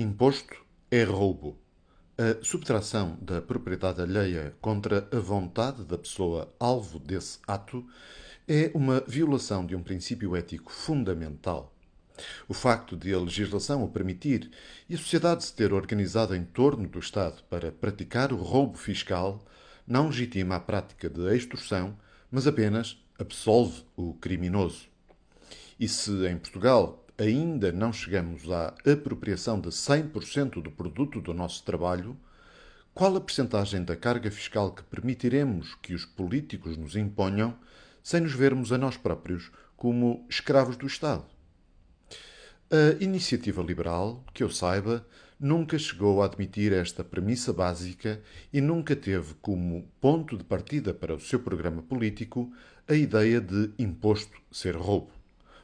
Imposto é roubo. A subtração da propriedade alheia contra a vontade da pessoa alvo desse ato é uma violação de um princípio ético fundamental. O facto de a legislação o permitir e a sociedade se ter organizado em torno do Estado para praticar o roubo fiscal não legitima a prática de extorsão, mas apenas absolve o criminoso. E se em Portugal ainda não chegamos à apropriação de 100% do produto do nosso trabalho, qual a percentagem da carga fiscal que permitiremos que os políticos nos imponham sem nos vermos a nós próprios como escravos do Estado? A iniciativa liberal, que eu saiba, nunca chegou a admitir esta premissa básica e nunca teve como ponto de partida para o seu programa político a ideia de imposto ser roubo.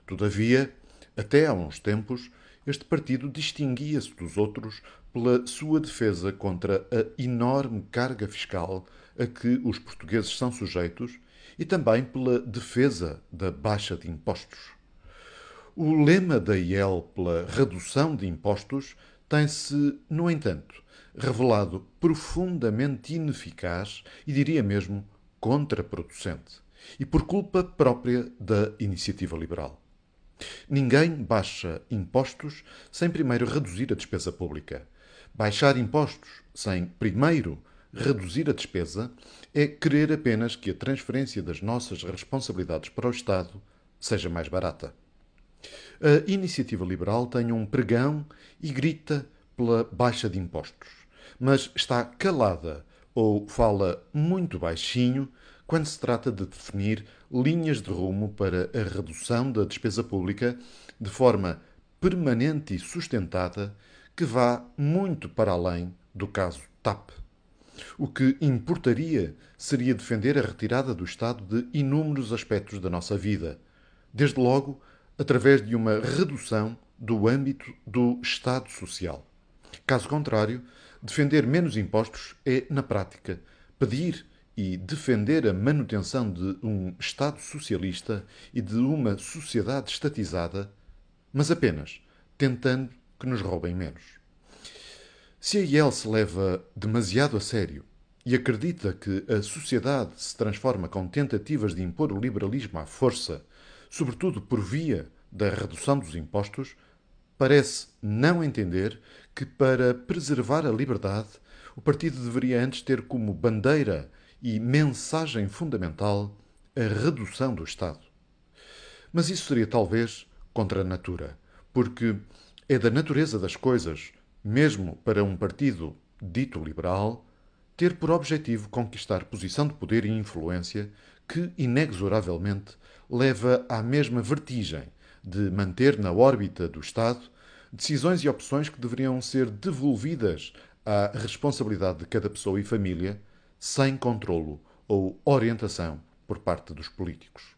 Todavia, até há uns tempos, este partido distinguia-se dos outros pela sua defesa contra a enorme carga fiscal a que os portugueses são sujeitos e também pela defesa da baixa de impostos. O lema da IEL pela redução de impostos tem-se, no entanto, revelado profundamente ineficaz e diria mesmo contraproducente, e por culpa própria da iniciativa liberal. Ninguém baixa impostos sem primeiro reduzir a despesa pública. Baixar impostos sem primeiro reduzir a despesa é querer apenas que a transferência das nossas responsabilidades para o Estado seja mais barata. A iniciativa liberal tem um pregão e grita pela baixa de impostos, mas está calada ou fala muito baixinho quando se trata de definir linhas de rumo para a redução da despesa pública de forma permanente e sustentada que vá muito para além do caso TAP. O que importaria seria defender a retirada do Estado de inúmeros aspectos da nossa vida, desde logo através de uma redução do âmbito do Estado Social. Caso contrário, defender menos impostos é, na prática, pedir e defender a manutenção de um Estado socialista e de uma sociedade estatizada, mas apenas tentando que nos roubem menos. Se a IEL se leva demasiado a sério e acredita que a sociedade se transforma com tentativas de impor o liberalismo à força, sobretudo por via da redução dos impostos, parece não entender que, para preservar a liberdade, o partido deveria antes ter como bandeira e mensagem fundamental a redução do Estado. Mas isso seria talvez contra a natura, porque é da natureza das coisas, mesmo para um partido dito liberal, ter por objetivo conquistar posição de poder e influência que, inexoravelmente, leva à mesma vertigem de manter na órbita do Estado decisões e opções que deveriam ser devolvidas à responsabilidade de cada pessoa e família sem controlo ou orientação por parte dos políticos.